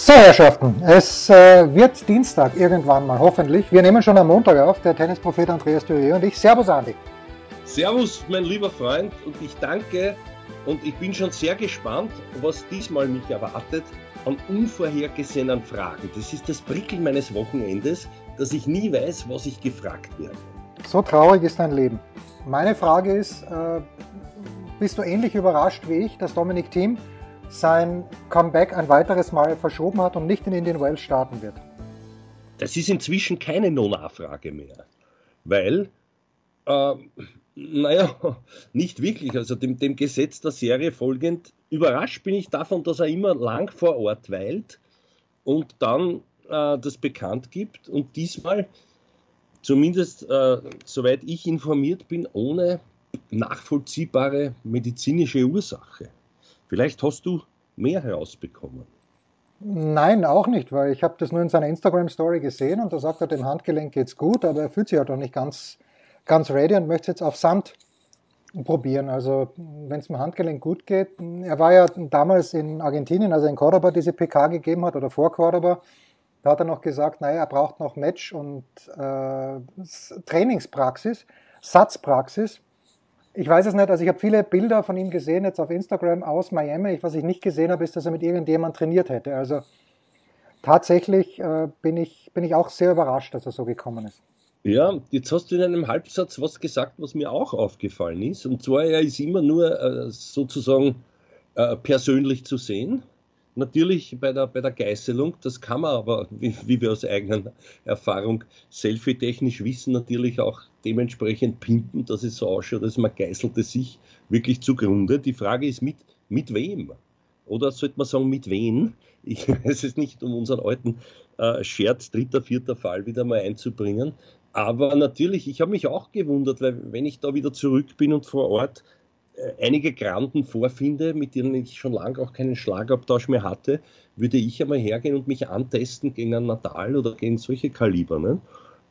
So, Herrschaften, es äh, wird Dienstag irgendwann mal, hoffentlich. Wir nehmen schon am Montag auf, der Tennisprophet Andreas Thürier und ich. Servus, Andi. Servus, mein lieber Freund, und ich danke und ich bin schon sehr gespannt, was diesmal mich erwartet an unvorhergesehenen Fragen. Das ist das Prickeln meines Wochenendes, dass ich nie weiß, was ich gefragt werde. So traurig ist dein Leben. Meine Frage ist, äh, bist du ähnlich überrascht wie ich, dass Dominik Thiem sein Comeback ein weiteres Mal verschoben hat und nicht in Indian Wells starten wird? Das ist inzwischen keine No-Nachfrage mehr, weil, äh, naja, nicht wirklich. Also dem, dem Gesetz der Serie folgend, überrascht bin ich davon, dass er immer lang vor Ort weilt und dann äh, das bekannt gibt und diesmal, zumindest äh, soweit ich informiert bin, ohne nachvollziehbare medizinische Ursache. Vielleicht hast du mehr herausbekommen. Nein, auch nicht, weil ich habe das nur in seiner Instagram-Story gesehen und da sagt er, dem Handgelenk geht's gut, aber er fühlt sich halt auch nicht ganz, ganz ready und möchte jetzt auf Sand probieren. Also wenn es dem Handgelenk gut geht, er war ja damals in Argentinien, als er in Cordoba diese PK gegeben hat oder vor Cordoba, da hat er noch gesagt, naja, er braucht noch Match und äh, Trainingspraxis, Satzpraxis ich weiß es nicht, also ich habe viele Bilder von ihm gesehen, jetzt auf Instagram aus Miami. Was ich nicht gesehen habe, ist, dass er mit irgendjemand trainiert hätte. Also tatsächlich äh, bin, ich, bin ich auch sehr überrascht, dass er so gekommen ist. Ja, jetzt hast du in einem Halbsatz was gesagt, was mir auch aufgefallen ist. Und zwar, er ist immer nur äh, sozusagen äh, persönlich zu sehen. Natürlich bei der, bei der Geißelung, das kann man aber, wie, wie wir aus eigener Erfahrung selfie-technisch wissen, natürlich auch dementsprechend pimpen, dass es so ausschaut, als man geißelte sich wirklich zugrunde. Die Frage ist, mit, mit wem? Oder sollte man sagen, mit wem? Ich weiß es nicht, um unseren alten äh, Scherz, dritter, vierter Fall wieder mal einzubringen. Aber natürlich, ich habe mich auch gewundert, weil wenn ich da wieder zurück bin und vor Ort einige Granden vorfinde, mit denen ich schon lange auch keinen Schlagabtausch mehr hatte, würde ich einmal hergehen und mich antesten gegen einen Natal oder gegen solche Kaliber. Ne?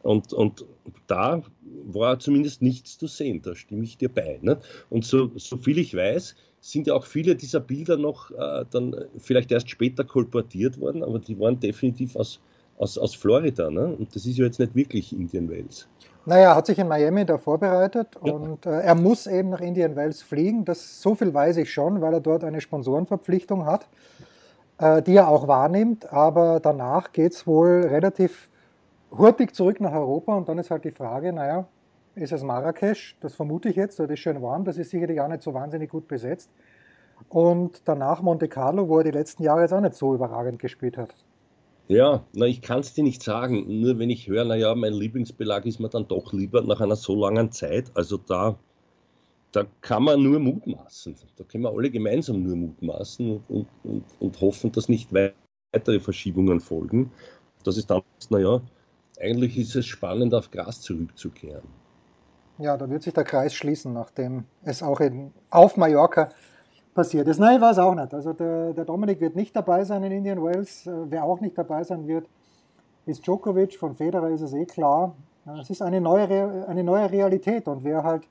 Und, und da war zumindest nichts zu sehen, da stimme ich dir bei. Ne? Und so, so viel ich weiß, sind ja auch viele dieser Bilder noch äh, dann vielleicht erst später kolportiert worden, aber die waren definitiv aus, aus, aus Florida. Ne? Und das ist ja jetzt nicht wirklich Indian Wells. Naja, er hat sich in Miami da vorbereitet ja. und äh, er muss eben nach Indian Wells fliegen. Das, so viel weiß ich schon, weil er dort eine Sponsorenverpflichtung hat, äh, die er auch wahrnimmt. Aber danach geht es wohl relativ hurtig zurück nach Europa und dann ist halt die Frage, naja, ist es Marrakesch? Das vermute ich jetzt, dort ist schön warm, das ist sicherlich auch nicht so wahnsinnig gut besetzt. Und danach Monte Carlo, wo er die letzten Jahre jetzt auch nicht so überragend gespielt hat. Ja, na, ich kann es dir nicht sagen. Nur wenn ich höre, naja, mein Lieblingsbelag ist mir dann doch lieber nach einer so langen Zeit. Also da, da kann man nur mutmaßen. Da können wir alle gemeinsam nur mutmaßen und, und, und hoffen, dass nicht weitere Verschiebungen folgen. Das ist dann, naja, eigentlich ist es spannend, auf Gras zurückzukehren. Ja, da wird sich der Kreis schließen, nachdem es auch in, auf Mallorca passiert ist. Nein, ich weiß auch nicht. Also der, der Dominik wird nicht dabei sein in Indian Wells. Äh, wer auch nicht dabei sein wird, ist Djokovic. Von Federer ist es eh klar. Es ist eine neue, eine neue Realität und wer halt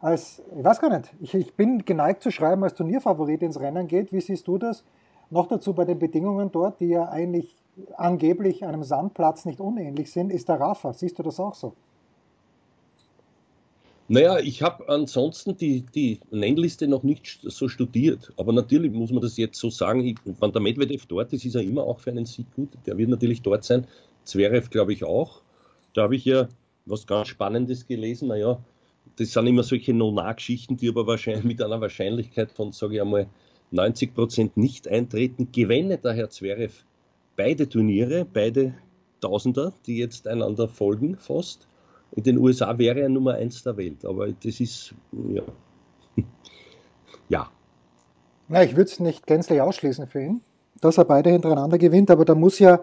als, ich weiß gar nicht, ich, ich bin geneigt zu schreiben, als Turnierfavorit ins Rennen geht. Wie siehst du das? Noch dazu bei den Bedingungen dort, die ja eigentlich angeblich einem Sandplatz nicht unähnlich sind, ist der Rafa. Siehst du das auch so? Naja, ich habe ansonsten die, die Nennliste noch nicht so studiert. Aber natürlich muss man das jetzt so sagen, ich, wenn der Medvedev dort ist, ist er immer auch für einen Sieg gut. Der wird natürlich dort sein. Zverev glaube ich auch. Da habe ich ja was ganz Spannendes gelesen. Naja, das sind immer solche Nona-Geschichten, die aber wahrscheinlich mit einer Wahrscheinlichkeit von, sage ich einmal, 90 Prozent nicht eintreten. Gewinne der Herr Zverev beide Turniere, beide Tausender, die jetzt einander folgen fast. In den USA wäre er Nummer eins der Welt, aber das ist, ja. ja. Na, ich würde es nicht gänzlich ausschließen für ihn, dass er beide hintereinander gewinnt, aber da muss ja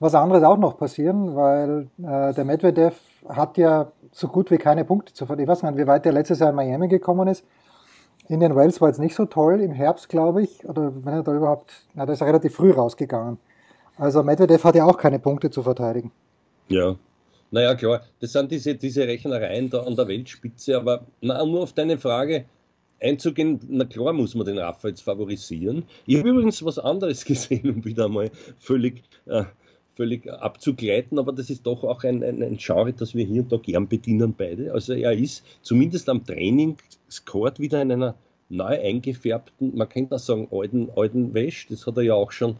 was anderes auch noch passieren, weil äh, der Medvedev hat ja so gut wie keine Punkte zu verlieren. Ich weiß nicht, wie weit der letztes Jahr in Miami gekommen ist. In den Wales war jetzt nicht so toll, im Herbst, glaube ich, oder wenn er da überhaupt, na, da ist er relativ früh rausgegangen. Also Medvedev hat ja auch keine Punkte zu verteidigen. Ja, naja, klar, das sind diese, diese Rechnereien da an der Weltspitze, aber na, nur auf deine Frage einzugehen, na klar muss man den Rafa favorisieren. Ich habe übrigens was anderes gesehen, um wieder einmal völlig, äh, völlig abzugleiten, aber das ist doch auch ein, ein, ein Genre, das wir hier und da gern bedienen beide. Also er ist zumindest am Training scored wieder in einer neu eingefärbten, man könnte auch sagen, alten, alten Wäsche, das hat er ja auch schon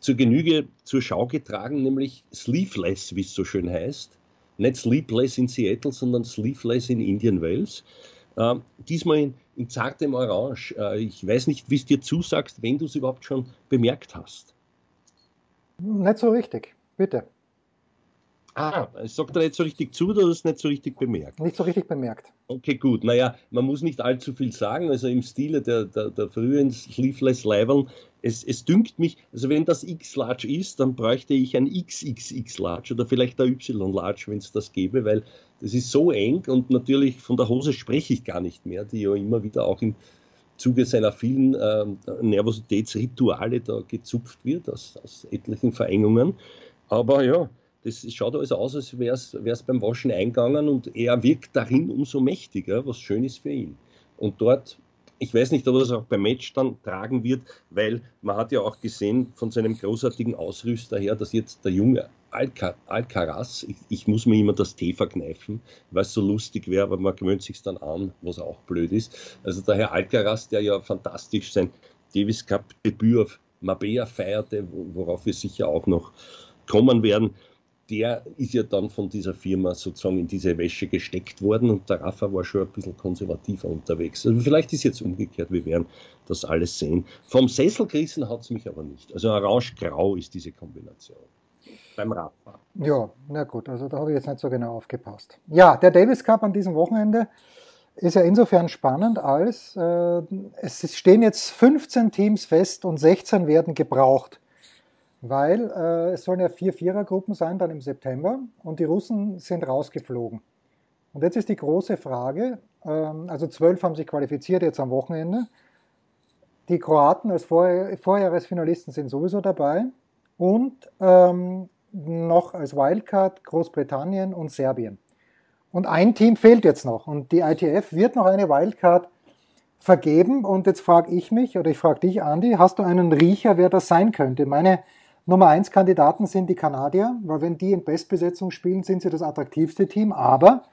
zur Genüge zur Schau getragen, nämlich Sleeveless, wie es so schön heißt nicht Sleepless in Seattle, sondern Sleepless in Indian Wales. Äh, diesmal in, in, zartem Orange. Äh, ich weiß nicht, wie es dir zusagst, wenn du es überhaupt schon bemerkt hast. Nicht so richtig, bitte. Ah, es sagt er nicht so richtig zu oder es nicht so richtig bemerkt? Nicht so richtig bemerkt. Okay, gut. Naja, man muss nicht allzu viel sagen. Also im Stile der, der, der frühen Sleeveless Leveln, es, es dünkt mich, also wenn das X-Large ist, dann bräuchte ich ein XXX-Large oder vielleicht ein Y-Large, wenn es das gäbe, weil das ist so eng und natürlich von der Hose spreche ich gar nicht mehr, die ja immer wieder auch im Zuge seiner vielen äh, Nervositätsrituale da gezupft wird, aus, aus etlichen Verengungen. Aber ja, das schaut also aus, als wäre es beim Waschen eingegangen und er wirkt darin umso mächtiger, was schön ist für ihn. Und dort, ich weiß nicht, ob er es auch beim Match dann tragen wird, weil man hat ja auch gesehen von seinem großartigen Ausrüster her, dass jetzt der junge Alca Alcaraz, ich, ich, muss mir immer das T verkneifen, weil es so lustig wäre, aber man gewöhnt sich dann an, was auch blöd ist. Also der Herr Alcaraz, der ja fantastisch sein Davis Cup Debüt auf Mabea feierte, worauf wir sicher auch noch kommen werden, der ist ja dann von dieser Firma sozusagen in diese Wäsche gesteckt worden und der Rafa war schon ein bisschen konservativer unterwegs. Also vielleicht ist jetzt umgekehrt, wir werden das alles sehen. Vom Sessel gerissen hat es mich aber nicht. Also orange-grau ist diese Kombination. Beim Rafa. Ja, na gut, also da habe ich jetzt nicht so genau aufgepasst. Ja, der Davis Cup an diesem Wochenende ist ja insofern spannend, als äh, es stehen jetzt 15 Teams fest und 16 werden gebraucht weil äh, es sollen ja vier Vierergruppen sein dann im September und die Russen sind rausgeflogen. Und jetzt ist die große Frage, ähm, also zwölf haben sich qualifiziert jetzt am Wochenende. Die Kroaten als Vor Vorjahresfinalisten sind sowieso dabei und ähm, noch als Wildcard Großbritannien und Serbien. Und ein Team fehlt jetzt noch und die ITF wird noch eine Wildcard vergeben und jetzt frage ich mich oder ich frage dich, Andi, hast du einen Riecher, wer das sein könnte? Meine Nummer 1 Kandidaten sind die Kanadier, weil wenn die in Bestbesetzung spielen, sind sie das attraktivste Team, aber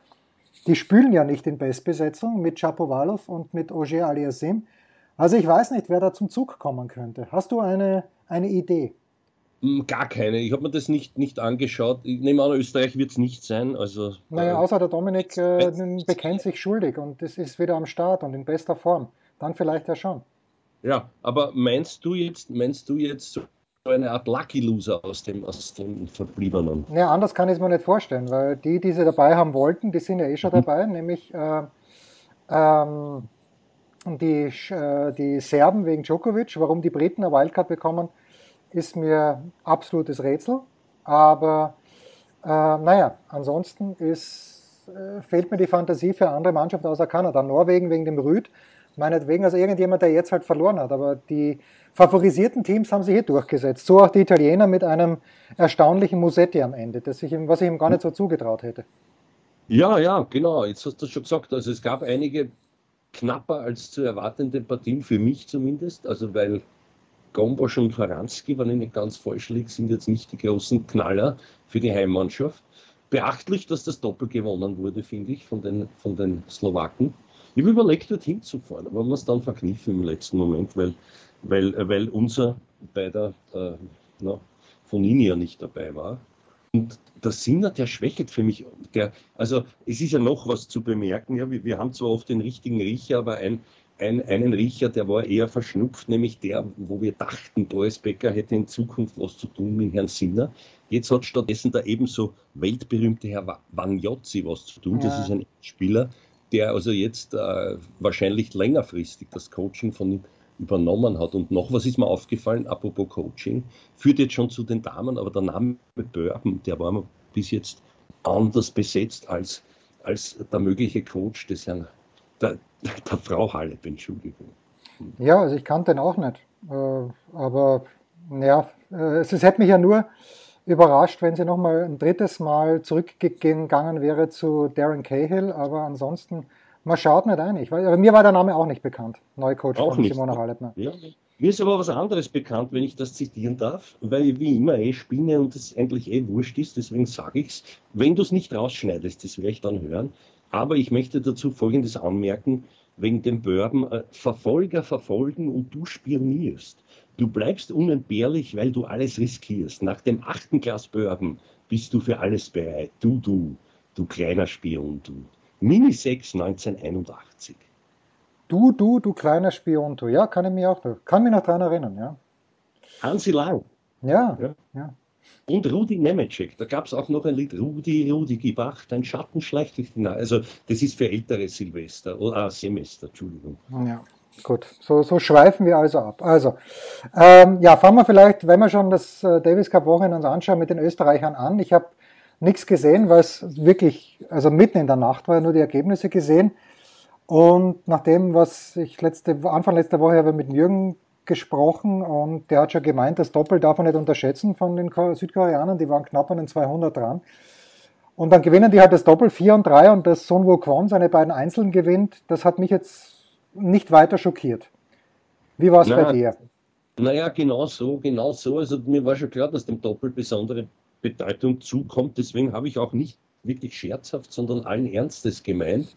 die spielen ja nicht in Bestbesetzung mit Chapovalov und mit Ogier Aliasim. Also ich weiß nicht, wer da zum Zug kommen könnte. Hast du eine, eine Idee? Hm, gar keine. Ich habe mir das nicht, nicht angeschaut. Ich nehme an, Österreich wird es nicht sein. Also, naja, außer der Dominik äh, bekennt sich schuldig und das ist wieder am Start und in bester Form. Dann vielleicht ja schon. Ja, aber meinst du jetzt, meinst du jetzt so eine Art Lucky Loser aus dem, aus dem Verbliebenen. Ja, anders kann ich es mir nicht vorstellen, weil die, die sie dabei haben wollten, die sind ja eh schon mhm. dabei, nämlich äh, ähm, die, äh, die Serben wegen Djokovic. Warum die Briten eine Wildcard bekommen, ist mir absolutes Rätsel. Aber äh, naja, ansonsten ist, äh, fehlt mir die Fantasie für andere Mannschaften außer Kanada. Norwegen wegen dem Rüd, meinetwegen, also irgendjemand, der jetzt halt verloren hat. Aber die favorisierten Teams haben sich hier durchgesetzt. So auch die Italiener mit einem erstaunlichen Musetti am Ende, das ich ihm, was ich ihm gar nicht so zugetraut hätte. Ja, ja, genau. Jetzt hast du schon gesagt. Also es gab einige knapper als zu erwartende Partien, für mich zumindest. Also weil Gombosch und Faranski, wenn ich nicht ganz falsch liege, sind jetzt nicht die großen Knaller für die Heimmannschaft. Beachtlich, dass das Doppel gewonnen wurde, finde ich, von den, von den Slowaken. Ich habe überlegt, dorthin zu fahren, aber man es dann verkniffen im letzten Moment, weil weil, weil unser beider äh, na, von Ihnen ja nicht dabei war. Und der Sinner, der schwächelt für mich. Der, also es ist ja noch was zu bemerken. Ja, wir, wir haben zwar oft den richtigen Riecher, aber ein, ein, einen Riecher, der war eher verschnupft, nämlich der, wo wir dachten, Boris Becker hätte in Zukunft was zu tun mit Herrn Sinner. Jetzt hat stattdessen der ebenso weltberühmte Herr Wagnozzi was zu tun. Ja. Das ist ein Spieler, der also jetzt äh, wahrscheinlich längerfristig das Coaching von ihm übernommen hat. Und noch was ist mir aufgefallen, apropos Coaching, führt jetzt schon zu den Damen, aber der Name Bourbon, der war mir bis jetzt anders besetzt als, als der mögliche Coach des Herrn, der, der Frau Halep, Entschuldigung. Ja, also ich kannte den auch nicht. Äh, aber ja, äh, es hätte mich ja nur überrascht, wenn sie nochmal ein drittes Mal zurückgegangen wäre zu Darren Cahill, aber ansonsten, man schaut nicht ein. Ich weiß, aber mir war der Name auch nicht bekannt, Neucoach auch von nicht. Simona Halebner. Ja. Mir ist aber was anderes bekannt, wenn ich das zitieren darf, weil ich wie immer eh spinne und es eigentlich eh wurscht ist, deswegen sage ich es. Wenn du es nicht rausschneidest, das werde ich dann hören. Aber ich möchte dazu Folgendes anmerken, wegen dem Bourbon, äh, Verfolger verfolgen und du spionierst. Du bleibst unentbehrlich, weil du alles riskierst. Nach dem achten Glas Bourbon bist du für alles bereit. Du, du, du kleiner Spion, du. Mini 6 1981. Du, du, du kleiner Spion, du. Ja, kann ich mich auch, kann mich noch daran erinnern, ja. Hansi Lang. Ja, ja. ja. Und Rudi Nemecek, da gab es auch noch ein Lied, Rudi, Rudi, gib acht, dein Schatten schleicht dich hinein. Also das ist für ältere Silvester, oder äh, Semester, Entschuldigung. Ja. Gut, so, so schweifen wir also ab. Also, ähm, ja, fangen wir vielleicht, wenn wir schon das äh, Davis Cup Wochenende uns anschauen, mit den Österreichern an. Ich habe nichts gesehen, weil es wirklich, also mitten in der Nacht war, nur die Ergebnisse gesehen. Und nach dem, was ich letzte, Anfang letzter Woche habe mit Jürgen gesprochen und der hat schon gemeint, das Doppel darf man nicht unterschätzen von den Südkoreanern, die waren knapp an den 200 dran. Und dann gewinnen die halt das Doppel 4 und 3 und das Sun Wukong seine beiden Einzeln gewinnt. Das hat mich jetzt nicht weiter schockiert. Wie war es bei dir? Naja, genau so, genau so. Also mir war schon klar, dass dem Doppel besondere Bedeutung zukommt. Deswegen habe ich auch nicht wirklich scherzhaft, sondern allen Ernstes gemeint.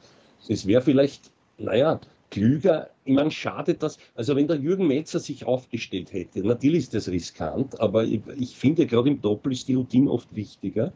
Es wäre vielleicht, naja, klüger. Ich meine, schade, dass, also wenn der Jürgen Metzer sich aufgestellt hätte, natürlich ist das riskant, aber ich, ich finde gerade im Doppel ist die Routine oft wichtiger.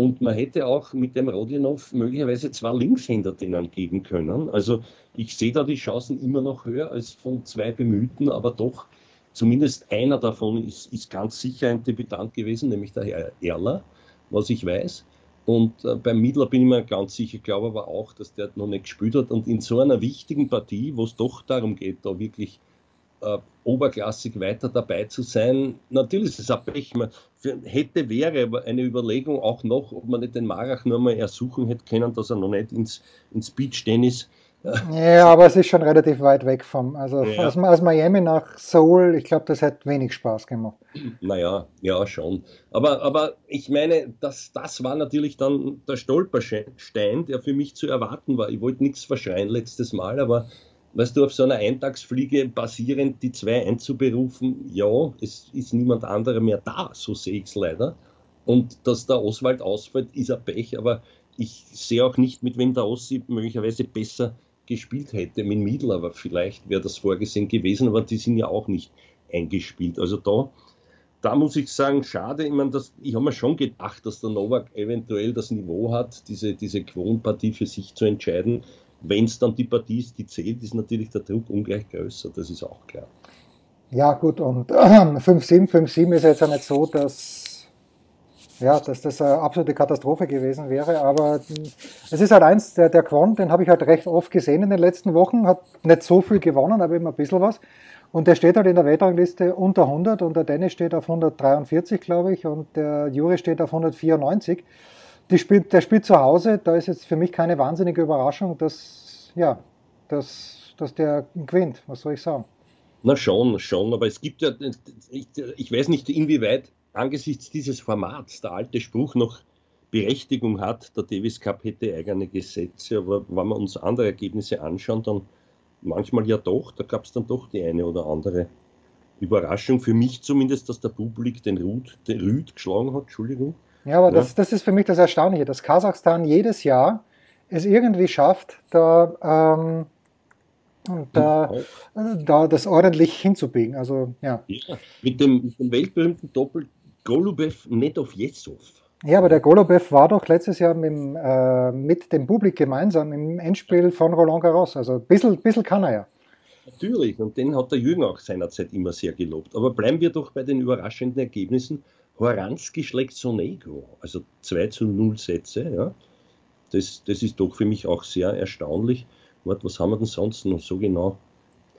Und man hätte auch mit dem Rodinov möglicherweise zwei Linkshänder denen geben können. Also ich sehe da die Chancen immer noch höher als von zwei Bemühten, aber doch zumindest einer davon ist, ist ganz sicher ein Debütant gewesen, nämlich der Herr Erler, was ich weiß. Und äh, beim Miedler bin ich mir ganz sicher, glaube aber auch, dass der noch nicht gespielt hat. Und in so einer wichtigen Partie, wo es doch darum geht, da wirklich äh, oberklassig weiter dabei zu sein. Natürlich ist es ein Pech. Man, hätte, wäre eine Überlegung auch noch, ob man nicht den Marach nur mal ersuchen hätte können, dass er noch nicht ins, ins Beach-Tennis ja, aber es ist schon relativ weit weg vom, also ja. aus, aus, Miami nach Seoul, ich glaube, das hätte wenig Spaß gemacht. Naja, ja, schon. Aber, aber ich meine, das, das war natürlich dann der Stolperstein, der für mich zu erwarten war. Ich wollte nichts verschreien letztes Mal, aber weißt du, auf so einer Eintagsfliege basierend die zwei einzuberufen, ja, es ist niemand anderer mehr da, so sehe ich es leider. Und dass der Oswald ausfällt, ist ein Pech, aber ich sehe auch nicht, mit wem der Ossi möglicherweise besser gespielt hätte. Mit Miedl aber vielleicht wäre das vorgesehen gewesen, aber die sind ja auch nicht eingespielt. Also da, da muss ich sagen, schade. Ich meine, ich habe mir schon gedacht, dass der Novak eventuell das Niveau hat, diese, diese Quonpartie für sich zu entscheiden. Wenn es dann die Partie ist, die zählt, ist natürlich der Druck ungleich größer, das ist auch klar. Ja, gut, und 5-7, 5-7 ist jetzt ja nicht so, dass ja, dass das eine absolute Katastrophe gewesen wäre. Aber es ist halt eins, der, der Quant, den habe ich halt recht oft gesehen in den letzten Wochen, hat nicht so viel gewonnen, aber immer ein bisschen was. Und der steht halt in der Weltrangliste unter 100 und der Dennis steht auf 143, glaube ich, und der Juri steht auf 194. Spielt, der spielt zu Hause, da ist jetzt für mich keine wahnsinnige Überraschung, dass, ja, dass, dass der gewinnt. Was soll ich sagen? Na schon, schon, aber es gibt ja, ich, ich weiß nicht, inwieweit angesichts dieses Formats der alte Spruch noch Berechtigung hat, der Davis Cup hätte eigene Gesetze, aber wenn wir uns andere Ergebnisse anschauen, dann manchmal ja doch, da gab es dann doch die eine oder andere Überraschung, für mich zumindest, dass der Publik den Rüd, den Rüd geschlagen hat, Entschuldigung. Ja, aber ja. Das, das ist für mich das Erstaunliche, dass Kasachstan jedes Jahr es irgendwie schafft, da ähm, da, da das ordentlich hinzubiegen. Also, ja. ja mit, dem, mit dem weltberühmten Doppel Golubev Nedovjesov. Ja, aber der Golubev war doch letztes Jahr mit, äh, mit dem Publikum gemeinsam im Endspiel von Roland Garros. Also ein bisschen, bisschen kann er ja. Natürlich, und den hat der Jürgen auch seinerzeit immer sehr gelobt. Aber bleiben wir doch bei den überraschenden Ergebnissen. Horanski schlägt Sonego, also 2 zu 0 Sätze. Ja. Das, das ist doch für mich auch sehr erstaunlich. Warte, was haben wir denn sonst noch so genau?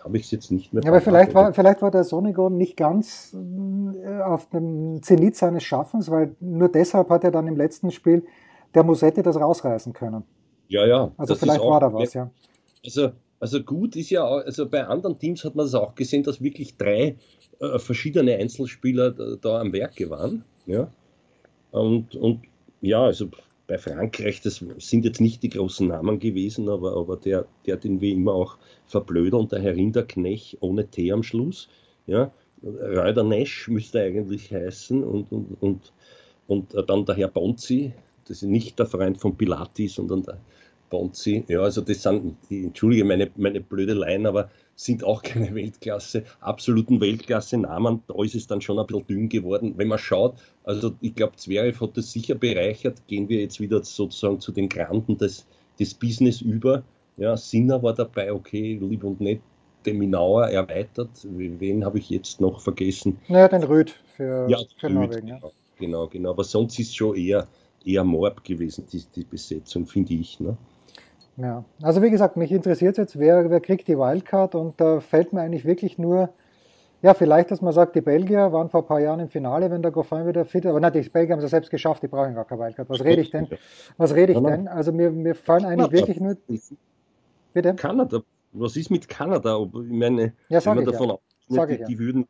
habe ich es jetzt nicht mehr. Ja, aber vielleicht war, vielleicht war der Sonigon nicht ganz äh, auf dem Zenit seines Schaffens, weil nur deshalb hat er dann im letzten Spiel der Musetti das rausreißen können. Ja, ja. Also vielleicht war da was, ja. Also, also gut ist ja, also bei anderen Teams hat man das auch gesehen, dass wirklich drei äh, verschiedene Einzelspieler da, am Werke waren. Ja. Und, und ja, also bei Frankreich, das sind jetzt nicht die großen Namen gewesen, aber, aber der, der den wir immer auch verblödeln, der Herr Rinderknech ohne T am Schluss. Ja. Reuter Nesch müsste eigentlich heißen und, und, und, und dann der Herr Bonzi, das ist nicht der Freund von Pilati, sondern der Bonzi. Ja, also das sind, entschuldige meine, meine blöde Line, aber sind auch keine Weltklasse, absoluten Weltklasse-Namen. Da ist es dann schon ein bisschen dünn geworden. Wenn man schaut, also ich glaube, Zverev hat das sicher bereichert. Gehen wir jetzt wieder sozusagen zu den Granden des, des Business über. Ja, Sinner war dabei, okay, lieb und nett. Deminauer erweitert. Wen habe ich jetzt noch vergessen? Naja, den Rüd für, ja, für Rüd, Norwegen. Ja. Genau, genau, genau. Aber sonst ist es schon eher, eher Morb gewesen, die, die Besetzung, finde ich. Ne? Ja, also wie gesagt, mich interessiert jetzt, wer, wer kriegt die Wildcard und da fällt mir eigentlich wirklich nur, ja, vielleicht, dass man sagt, die Belgier waren vor ein paar Jahren im Finale, wenn der Goffin wieder fit ist, aber nein, die Belgier haben es ja selbst geschafft, die brauchen gar keine Wildcard. Was rede ich denn? Was rede ich denn? Also mir, mir fallen eigentlich Kanada. wirklich nur. Bitte? Kanada. Was ist mit Kanada? Ich meine, ja, wenn man davon ja. ausgeht, die, ja. die würden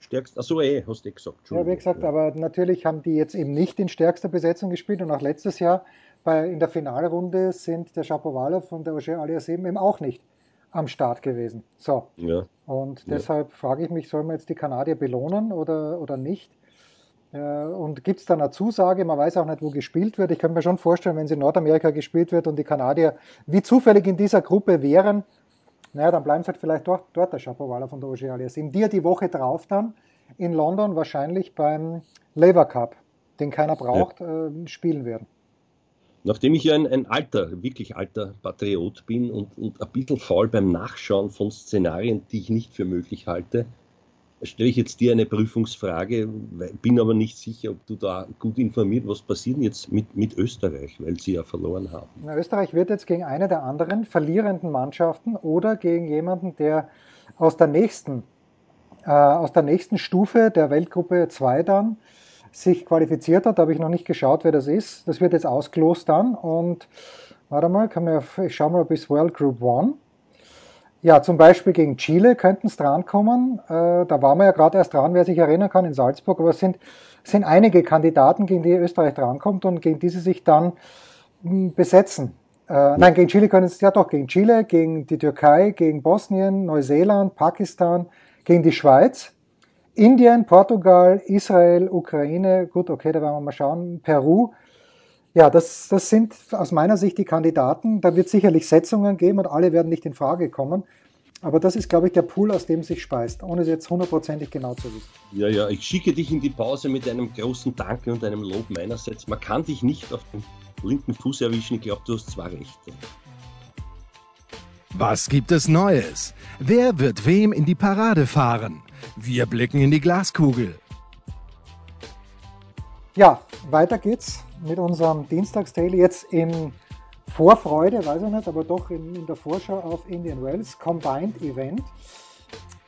stärkst. Achso, eh, hast du eh gesagt. Ja, wie gesagt, aber natürlich haben die jetzt eben nicht in stärkster Besetzung gespielt und auch letztes Jahr bei, in der Finalrunde sind der Shapovalov und der Ogier Aliassime eben auch nicht am Start gewesen. So. Ja. Und deshalb ja. frage ich mich, sollen wir jetzt die Kanadier belohnen oder, oder nicht? Äh, und gibt es da eine Zusage? Man weiß auch nicht, wo gespielt wird. Ich könnte mir schon vorstellen, wenn es in Nordamerika gespielt wird und die Kanadier wie zufällig in dieser Gruppe wären, naja, dann bleiben sie halt vielleicht dort, dort der Shapovalov von der Ogier Aliassime. Die die Woche drauf dann in London wahrscheinlich beim Labour Cup, den keiner braucht, ja. äh, spielen werden. Nachdem ich ja ein, ein alter, wirklich alter Patriot bin und, und ein bisschen faul beim Nachschauen von Szenarien, die ich nicht für möglich halte, stelle ich jetzt dir eine Prüfungsfrage, bin aber nicht sicher, ob du da gut informiert, was passiert jetzt mit, mit Österreich, weil sie ja verloren haben. Na, Österreich wird jetzt gegen eine der anderen verlierenden Mannschaften oder gegen jemanden, der aus der nächsten, äh, aus der nächsten Stufe der Weltgruppe 2 dann sich qualifiziert hat. Da habe ich noch nicht geschaut, wer das ist. Das wird jetzt ausgelost dann. Und warte mal, kann mir, ich schaue mal bis World Group One. Ja, zum Beispiel gegen Chile könnten es drankommen. Äh, da waren wir ja gerade erst dran, wer sich erinnern kann, in Salzburg. Aber es sind, sind einige Kandidaten, gegen die Österreich drankommt und gegen die sie sich dann mh, hm, besetzen. Äh, nein, gegen Chile können es, ja doch, gegen Chile, gegen die Türkei, gegen Bosnien, Neuseeland, Pakistan, gegen die Schweiz. Indien, Portugal, Israel, Ukraine, gut, okay, da werden wir mal schauen, Peru. Ja, das, das sind aus meiner Sicht die Kandidaten. Da wird sicherlich Setzungen geben und alle werden nicht in Frage kommen. Aber das ist, glaube ich, der Pool, aus dem sich speist, ohne es jetzt hundertprozentig genau zu wissen. Ja, ja, ich schicke dich in die Pause mit einem großen Danke und einem Lob meinerseits. Man kann dich nicht auf den linken Fuß erwischen. Ich glaube, du hast zwei Rechte. Was gibt es Neues? Wer wird wem in die Parade fahren? Wir blicken in die Glaskugel. Ja, weiter geht's mit unserem Dienstagsdaily jetzt in Vorfreude, weiß ich nicht, aber doch in, in der Vorschau auf Indian Wells Combined Event.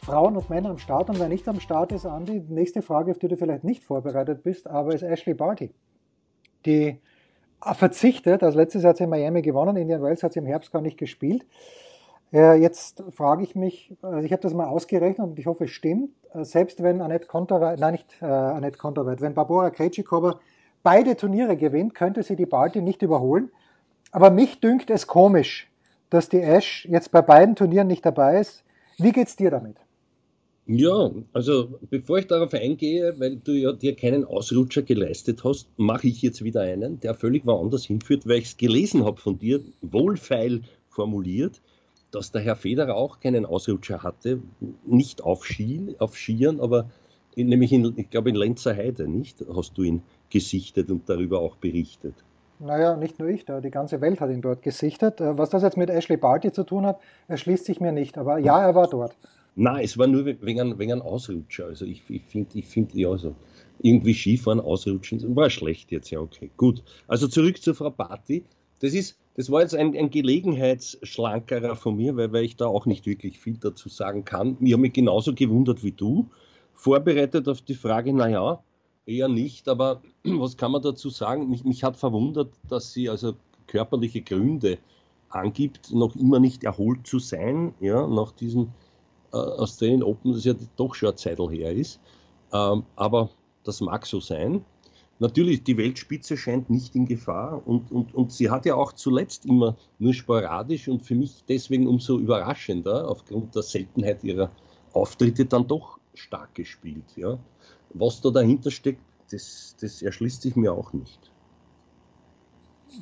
Frauen und Männer am Start und wer nicht am Start ist, Andi, nächste Frage, auf die du vielleicht nicht vorbereitet bist, aber ist Ashley Barty. Die verzichtet, also letztes Jahr hat sie in Miami gewonnen, Indian Wells hat sie im Herbst gar nicht gespielt. Äh, jetzt frage ich mich, also ich habe das mal ausgerechnet und ich hoffe, es stimmt. Äh, selbst wenn Annette Konterweit, nein, nicht äh, Annette Konterweit, wenn Barbara Krejcikova beide Turniere gewinnt, könnte sie die Balti nicht überholen. Aber mich dünkt es komisch, dass die Ash jetzt bei beiden Turnieren nicht dabei ist. Wie geht's dir damit? Ja, also bevor ich darauf eingehe, weil du ja dir keinen Ausrutscher geleistet hast, mache ich jetzt wieder einen, der völlig woanders hinführt, weil ich es gelesen habe von dir, wohlfeil formuliert dass der Herr Federer auch keinen Ausrutscher hatte, nicht auf, Ski, auf Skiern, aber in, nämlich in, ich glaube in Lenzer Heide, nicht? Hast du ihn gesichtet und darüber auch berichtet? Naja, nicht nur ich, die ganze Welt hat ihn dort gesichtet. Äh, was das jetzt mit Ashley Barty zu tun hat, erschließt sich mir nicht. Aber ja, er war dort. Nein, es war nur wegen, einem Ausrutscher. Also ich, ich finde, ich find, ja, so irgendwie Skifahren, Ausrutschen, war schlecht jetzt, ja, okay, gut. Also zurück zur Frau Barty. Das ist das war jetzt ein, ein Gelegenheitsschlankerer von mir, weil, weil ich da auch nicht wirklich viel dazu sagen kann. Ich habe mich genauso gewundert wie du, vorbereitet auf die Frage, naja, eher nicht, aber was kann man dazu sagen? Mich, mich hat verwundert, dass sie also körperliche Gründe angibt, noch immer nicht erholt zu sein, ja, nach diesem äh, Australian Open, das ja doch schon eine Zeit her ist. Ähm, aber das mag so sein natürlich, die Weltspitze scheint nicht in Gefahr und, und, und sie hat ja auch zuletzt immer nur sporadisch und für mich deswegen umso überraschender aufgrund der Seltenheit ihrer Auftritte dann doch stark gespielt. Ja. Was da dahinter steckt, das, das erschließt sich mir auch nicht.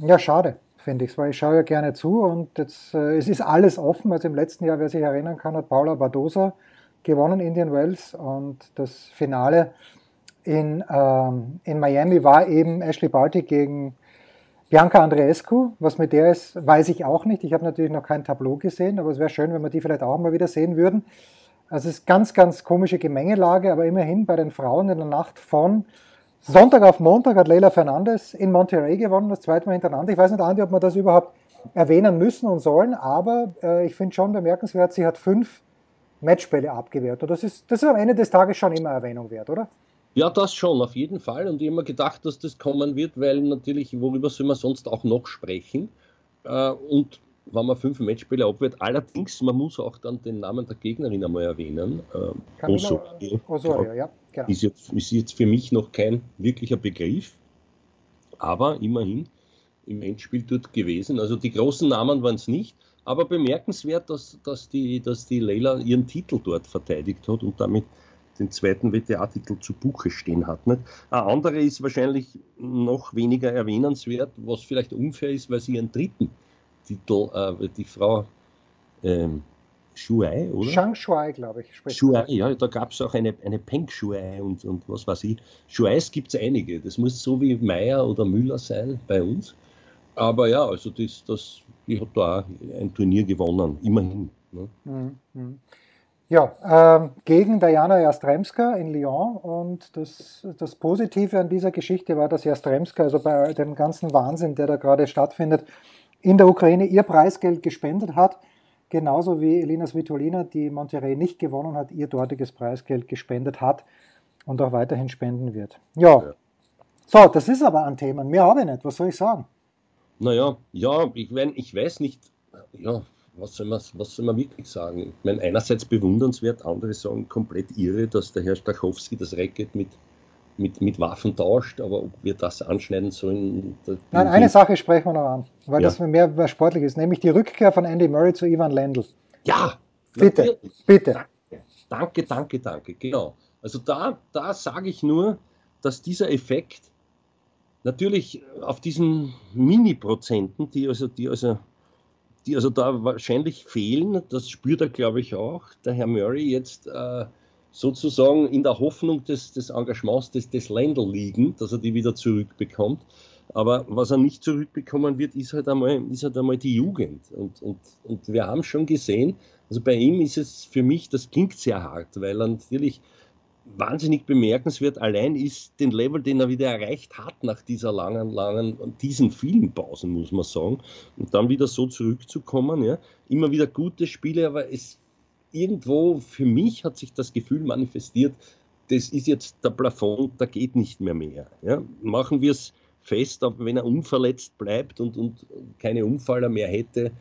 Ja, schade, finde ich, weil ich schaue ja gerne zu und jetzt, äh, es ist alles offen. Also im letzten Jahr, wer sich erinnern kann, hat Paula Badosa gewonnen, Indian Wells und das Finale in, ähm, in Miami war eben Ashley Barty gegen Bianca Andreescu. Was mit der ist, weiß ich auch nicht. Ich habe natürlich noch kein Tableau gesehen, aber es wäre schön, wenn wir die vielleicht auch mal wieder sehen würden. Also es ist ganz, ganz komische Gemengelage, aber immerhin bei den Frauen in der Nacht von Sonntag auf Montag hat Leila Fernandes in Monterrey gewonnen, das zweite Mal hintereinander. Ich weiß nicht, Andi, ob wir das überhaupt erwähnen müssen und sollen, aber äh, ich finde schon bemerkenswert, sie hat fünf Matchbälle abgewehrt. Und das ist, das ist am Ende des Tages schon immer Erwähnung wert, oder? Ja, das schon, auf jeden Fall. Und ich habe mir gedacht, dass das kommen wird, weil natürlich, worüber soll man sonst auch noch sprechen? Äh, und wenn man fünf Matchspiele abwehrt, allerdings, man muss auch dann den Namen der Gegnerin einmal erwähnen. Äh, Osorio, Osorio ja, genau. ist, jetzt, ist jetzt für mich noch kein wirklicher Begriff, aber immerhin im Endspiel dort gewesen. Also die großen Namen waren es nicht, aber bemerkenswert, dass, dass, die, dass die Leila ihren Titel dort verteidigt hat und damit den zweiten WTA-Titel zu Buche stehen hat. Nicht? Eine andere ist wahrscheinlich noch weniger erwähnenswert, was vielleicht unfair ist, weil sie ihren dritten Titel, äh, die Frau ähm, Shuai, oder? Shang Shuai, glaube ich. Shuai, ja, da gab es auch eine, eine Peng Shuai und, und was weiß ich. Shuais gibt es einige. Das muss so wie Meier oder Müller sein bei uns. Aber ja, also das, das, die hat da auch ein Turnier gewonnen, immerhin. Ne? Mhm. Ja, äh, gegen Diana Jastremska in Lyon. Und das, das Positive an dieser Geschichte war, dass Jastremska, also bei dem ganzen Wahnsinn, der da gerade stattfindet, in der Ukraine ihr Preisgeld gespendet hat. Genauso wie Elina Svitolina, die Monterrey nicht gewonnen hat, ihr dortiges Preisgeld gespendet hat und auch weiterhin spenden wird. Ja. ja. So, das ist aber ein Thema. Mehr habe ich nicht. Was soll ich sagen? Naja, ja, ich, mein, ich weiß nicht, ja, was soll, man, was soll man wirklich sagen? Ich meine, einerseits bewundernswert, andere sagen komplett irre, dass der Herr Stachowski das Racket mit, mit, mit Waffen tauscht, aber ob wir das anschneiden sollen. Nein, eine Sache sprechen wir noch an, weil ja. das mehr, mehr sportlich ist, nämlich die Rückkehr von Andy Murray zu Ivan Lendl. Ja, bitte, natürlich. bitte. Danke, danke, danke, genau. Also da, da sage ich nur, dass dieser Effekt natürlich auf diesen Mini-Prozenten, die also, die also die also da wahrscheinlich fehlen. Das spürt er, glaube ich, auch. Der Herr Murray jetzt äh, sozusagen in der Hoffnung des, des Engagements des, des Ländl liegen, dass er die wieder zurückbekommt. Aber was er nicht zurückbekommen wird, ist halt einmal, ist halt einmal die Jugend. Und, und, und wir haben schon gesehen, also bei ihm ist es für mich, das klingt sehr hart, weil er natürlich wahnsinnig bemerkenswert allein ist den Level, den er wieder erreicht hat nach dieser langen, langen, diesen vielen Pausen, muss man sagen. Und dann wieder so zurückzukommen, ja. Immer wieder gute Spiele, aber es irgendwo für mich hat sich das Gefühl manifestiert, das ist jetzt der Plafond, da geht nicht mehr mehr. Ja. Machen wir es fest, wenn er unverletzt bleibt und, und keine Unfaller mehr hätte,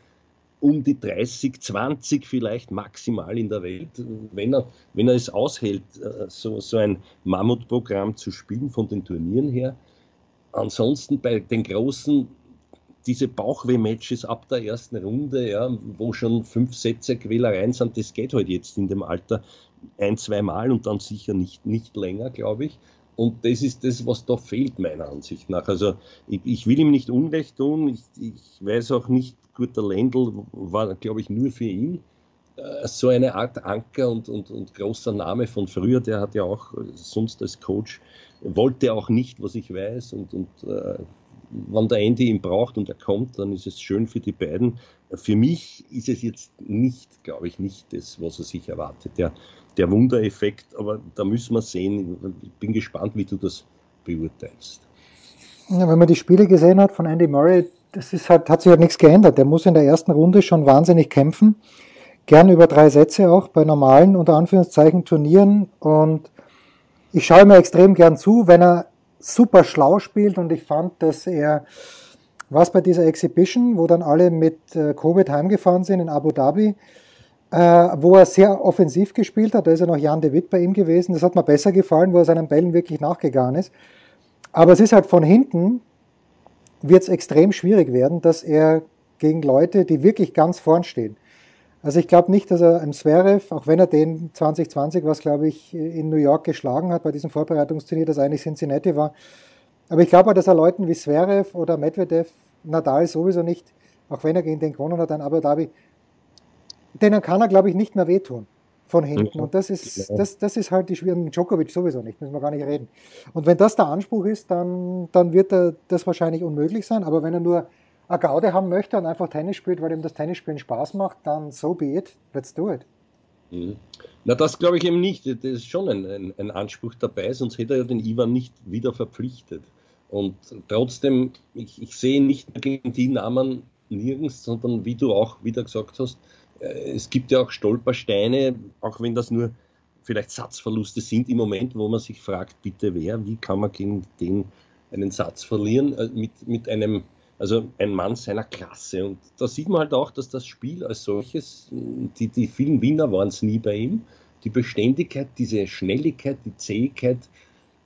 um die 30, 20 vielleicht maximal in der Welt, wenn er, wenn er es aushält, äh, so, so ein Mammutprogramm zu spielen von den Turnieren her. Ansonsten bei den großen, diese Bauchweh-Matches ab der ersten Runde, ja, wo schon fünf Sätze Quälereien sind, das geht halt jetzt in dem Alter ein, zwei Mal und dann sicher nicht, nicht länger, glaube ich. Und das ist das, was da fehlt, meiner Ansicht nach. Also ich, ich will ihm nicht Unrecht tun. Ich, ich weiß auch nicht, gut, der Lendl war, glaube ich, nur für ihn äh, so eine Art Anker und, und, und großer Name von früher. Der hat ja auch äh, sonst als Coach, wollte auch nicht, was ich weiß. Und, und äh, wenn der Andy ihn braucht und er kommt, dann ist es schön für die beiden. Für mich ist es jetzt nicht, glaube ich, nicht das, was er sich erwartet. Der, der Wundereffekt, aber da müssen wir sehen. Ich bin gespannt, wie du das beurteilst. Ja, wenn man die Spiele gesehen hat von Andy Murray, das ist halt, hat sich halt nichts geändert. Der muss in der ersten Runde schon wahnsinnig kämpfen. Gern über drei Sätze auch bei normalen, unter Anführungszeichen, Turnieren. Und ich schaue mir extrem gern zu, wenn er super schlau spielt. Und ich fand, dass er, was bei dieser Exhibition, wo dann alle mit äh, Covid heimgefahren sind in Abu Dhabi, äh, wo er sehr offensiv gespielt hat. Da ist ja noch Jan de Witt bei ihm gewesen. Das hat mir besser gefallen, wo er seinen Bällen wirklich nachgegangen ist. Aber es ist halt von hinten, wird es extrem schwierig werden, dass er gegen Leute, die wirklich ganz vorn stehen. Also ich glaube nicht, dass er im Zverev, auch wenn er den 2020, was glaube ich in New York geschlagen hat bei diesem Vorbereitungsturnier, das eigentlich Cincinnati war, aber ich glaube, dass er Leuten wie Zverev oder Medvedev, Nadal sowieso nicht, auch wenn er gegen den gewonnen hat, ein Abu Dhabi, denen kann er glaube ich nicht mehr wehtun von hinten. Und das ist, das, das ist halt die Schwierigkeit. Djokovic sowieso nicht, müssen wir gar nicht reden. Und wenn das der Anspruch ist, dann, dann wird er das wahrscheinlich unmöglich sein. Aber wenn er nur eine Gaude haben möchte und einfach Tennis spielt, weil ihm das Tennisspielen Spaß macht, dann so be it, let's do it. Mhm. Na, das glaube ich eben nicht. Das ist schon ein, ein, ein, Anspruch dabei, sonst hätte er ja den Ivan nicht wieder verpflichtet. Und trotzdem, ich, ich sehe nicht gegen die Namen nirgends, sondern wie du auch wieder gesagt hast, es gibt ja auch Stolpersteine, auch wenn das nur vielleicht Satzverluste sind im Moment, wo man sich fragt, bitte wer, wie kann man gegen den einen Satz verlieren äh, mit, mit einem, also ein Mann seiner Klasse. Und da sieht man halt auch, dass das Spiel als solches, die, die vielen Winner waren es nie bei ihm, die Beständigkeit, diese Schnelligkeit, die Zähigkeit,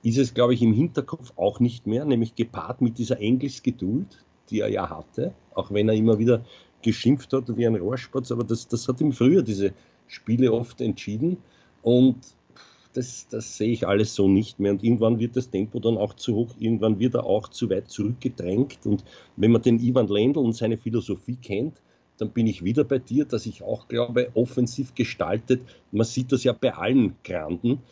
ist es, glaube ich, im Hinterkopf auch nicht mehr, nämlich gepaart mit dieser Engelsgeduld, die er ja hatte, auch wenn er immer wieder geschimpft hat wie ein Rohrspatz, aber das, das hat ihm früher diese Spiele oft entschieden und das, das sehe ich alles so nicht mehr. Und irgendwann wird das Tempo dann auch zu hoch, irgendwann wird er auch zu weit zurückgedrängt. Und wenn man den Ivan Lendl und seine Philosophie kennt, dann bin ich wieder bei dir, dass ich auch glaube, offensiv gestaltet. Man sieht das ja bei allen Granden.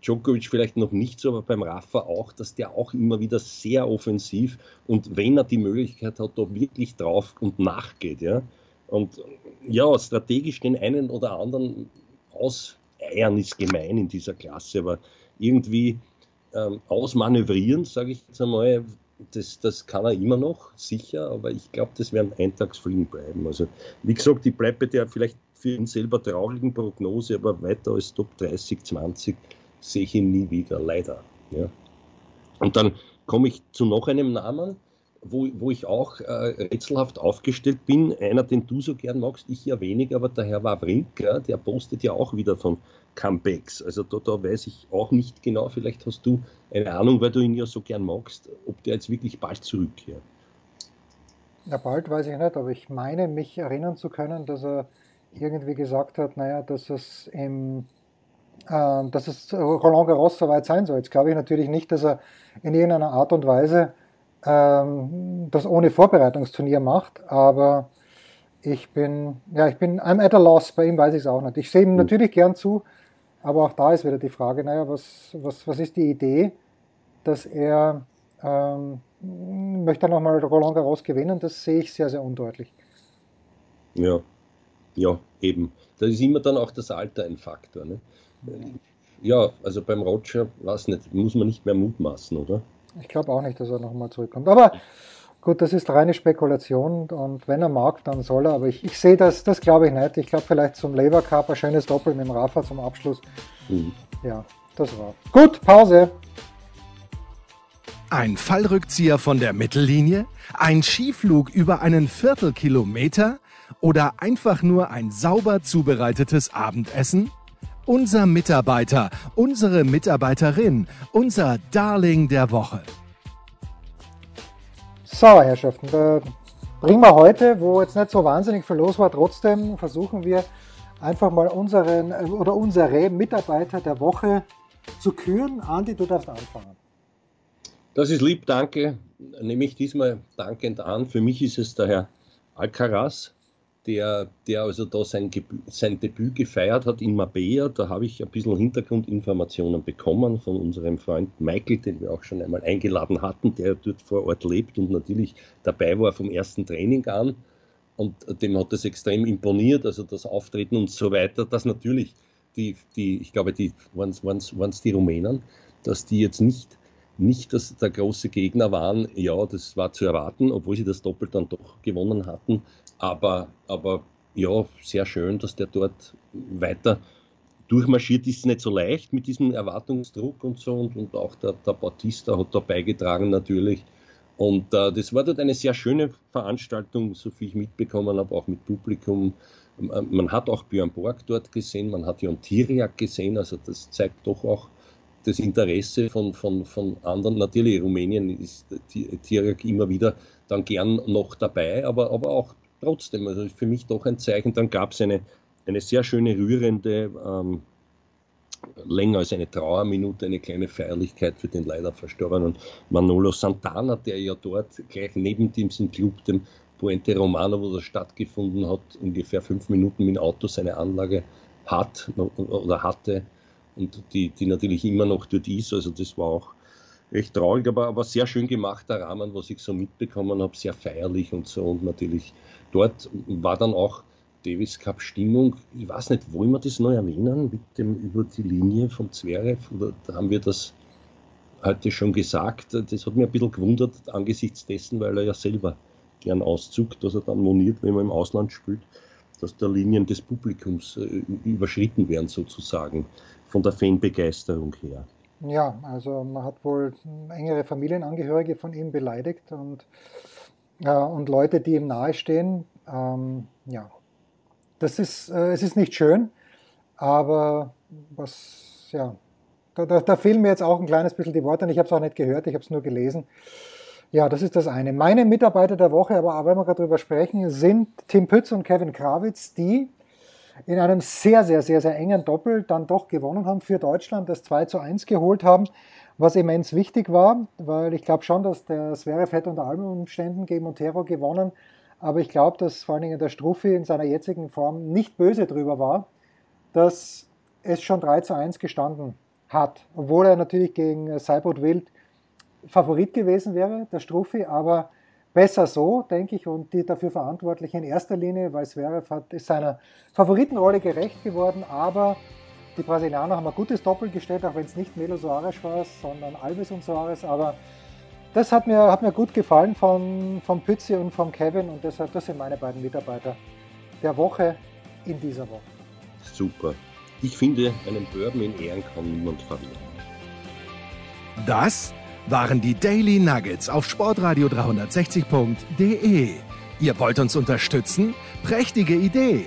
Djokovic vielleicht noch nicht so, aber beim Rafa auch, dass der auch immer wieder sehr offensiv und wenn er die Möglichkeit hat, da wirklich drauf und nachgeht, ja. Und ja, strategisch den einen oder anderen auseiern ist gemein in dieser Klasse, aber irgendwie ähm, ausmanövrieren, sage ich jetzt einmal, das, das kann er immer noch, sicher, aber ich glaube, das werden Eintagsfliegen bleiben. Also, wie gesagt, ich bleibe der vielleicht für ihn selber traurigen Prognose, aber weiter als Top 30, 20 sehe ich ihn nie wieder, leider. Ja. Und dann komme ich zu noch einem Namen, wo, wo ich auch äh, rätselhaft aufgestellt bin. Einer, den du so gern magst, ich ja weniger, aber der Herr Wawrinka, der postet ja auch wieder von Comebacks. Also da, da weiß ich auch nicht genau, vielleicht hast du eine Ahnung, weil du ihn ja so gern magst, ob der jetzt wirklich bald zurückkehrt. Ja, bald weiß ich nicht, aber ich meine, mich erinnern zu können, dass er irgendwie gesagt hat, naja, dass es im dass es Roland Garros soweit sein soll. Jetzt glaube ich natürlich nicht, dass er in irgendeiner Art und Weise ähm, das ohne Vorbereitungsturnier macht, aber ich bin, ja, ich bin, I'm at a loss, bei ihm weiß ich es auch nicht. Ich sehe ihm hm. natürlich gern zu, aber auch da ist wieder die Frage, naja, was, was, was ist die Idee, dass er ähm, möchte nochmal Roland Garros gewinnen, das sehe ich sehr, sehr undeutlich. Ja, ja, eben. Da ist immer dann auch das Alter ein Faktor. Ne? Ja, also beim Roger, weiß nicht, muss man nicht mehr mutmaßen, oder? Ich glaube auch nicht, dass er nochmal zurückkommt. Aber gut, das ist reine Spekulation und wenn er mag, dann soll er. Aber ich, ich sehe das, das glaube ich nicht. Ich glaube vielleicht zum Lever Cup ein schönes Doppel mit dem Rafa zum Abschluss. Mhm. Ja, das war. Gut, Pause. Ein Fallrückzieher von der Mittellinie? Ein Skiflug über einen Viertelkilometer? Oder einfach nur ein sauber zubereitetes Abendessen? Unser Mitarbeiter, unsere Mitarbeiterin, unser Darling der Woche. So, Herrschaften, da bringen wir heute, wo jetzt nicht so wahnsinnig viel los war, trotzdem versuchen wir einfach mal unseren oder unsere Mitarbeiter der Woche zu küren. Andi, du darfst anfangen. Das ist lieb, danke. Nehme ich diesmal dankend an. Für mich ist es der Herr Alcaraz der, der also da sein, sein Debüt gefeiert hat in Mabea. Da habe ich ein bisschen Hintergrundinformationen bekommen von unserem Freund Michael, den wir auch schon einmal eingeladen hatten, der dort vor Ort lebt und natürlich dabei war vom ersten Training an. Und dem hat das extrem imponiert, also das Auftreten und so weiter, dass natürlich die, die ich glaube, die waren es die Rumänen, dass die jetzt nicht nicht dass der große Gegner waren. Ja, das war zu erwarten, obwohl sie das Doppel dann doch gewonnen hatten. Aber, aber ja, sehr schön, dass der dort weiter durchmarschiert. Ist nicht so leicht mit diesem Erwartungsdruck und so. Und, und auch der, der Bautista hat da beigetragen natürlich. Und äh, das war dort eine sehr schöne Veranstaltung, so viel ich mitbekommen habe, auch mit Publikum. Man hat auch Björn Borg dort gesehen, man hat Jon Tiriak gesehen, also das zeigt doch auch das Interesse von, von, von anderen. Natürlich, Rumänien ist Tiriak immer wieder dann gern noch dabei, aber, aber auch trotzdem, also für mich doch ein Zeichen. Dann gab es eine, eine sehr schöne, rührende, ähm, länger als eine Trauerminute, eine kleine Feierlichkeit für den leider verstorbenen Manolo Santana, der ja dort gleich neben diesem Club, dem Puente Romano, wo das stattgefunden hat, ungefähr fünf Minuten mit dem Auto seine Anlage hat oder hatte und die, die natürlich immer noch dort ist. Also das war auch recht traurig, aber, aber sehr schön gemachter Rahmen, was ich so mitbekommen habe, sehr feierlich und so. Und natürlich dort war dann auch Davis Cup Stimmung. Ich weiß nicht, wollen wir das noch erwähnen mit dem über die Linie vom Zverev oder haben wir das heute schon gesagt? Das hat mich ein bisschen gewundert angesichts dessen, weil er ja selber gern auszuckt, dass er dann moniert, wenn man im Ausland spielt, dass da Linien des Publikums äh, überschritten werden sozusagen von der Fanbegeisterung her. Ja, also man hat wohl engere Familienangehörige von ihm beleidigt und, und Leute, die ihm nahestehen. Ähm, ja, das ist, äh, es ist nicht schön, aber was, ja, da, da, da, fehlen mir jetzt auch ein kleines bisschen die Worte. Ich habe es auch nicht gehört, ich habe es nur gelesen. Ja, das ist das eine. Meine Mitarbeiter der Woche, aber wenn wir gerade drüber sprechen, sind Tim Pütz und Kevin Krawitz, die in einem sehr, sehr, sehr, sehr engen Doppel dann doch gewonnen haben für Deutschland, das 2 zu 1 geholt haben, was immens wichtig war, weil ich glaube schon, dass der Zverev hätte unter allen Umständen gegen Montero gewonnen, aber ich glaube, dass vor allen Dingen der Struffi in seiner jetzigen Form nicht böse drüber war, dass es schon 3 zu 1 gestanden hat. Obwohl er natürlich gegen Seibot Wild Favorit gewesen wäre, der Struffi, aber besser so, denke ich, und die dafür verantwortlich in erster Linie, weil Zverev hat, ist seiner Favoritenrolle gerecht geworden, aber die Brasilianer haben ein gutes Doppel gestellt, auch wenn es nicht Melo Soares war, sondern Alves und Soares, aber das hat mir, hat mir gut gefallen von, von Pützi und von Kevin und deshalb, das sind meine beiden Mitarbeiter der Woche in dieser Woche. Super. Ich finde, einen Bourbon in Ehren kann niemand verlieren. Das waren die Daily Nuggets auf sportradio 360.de. Ihr wollt uns unterstützen? Prächtige Idee!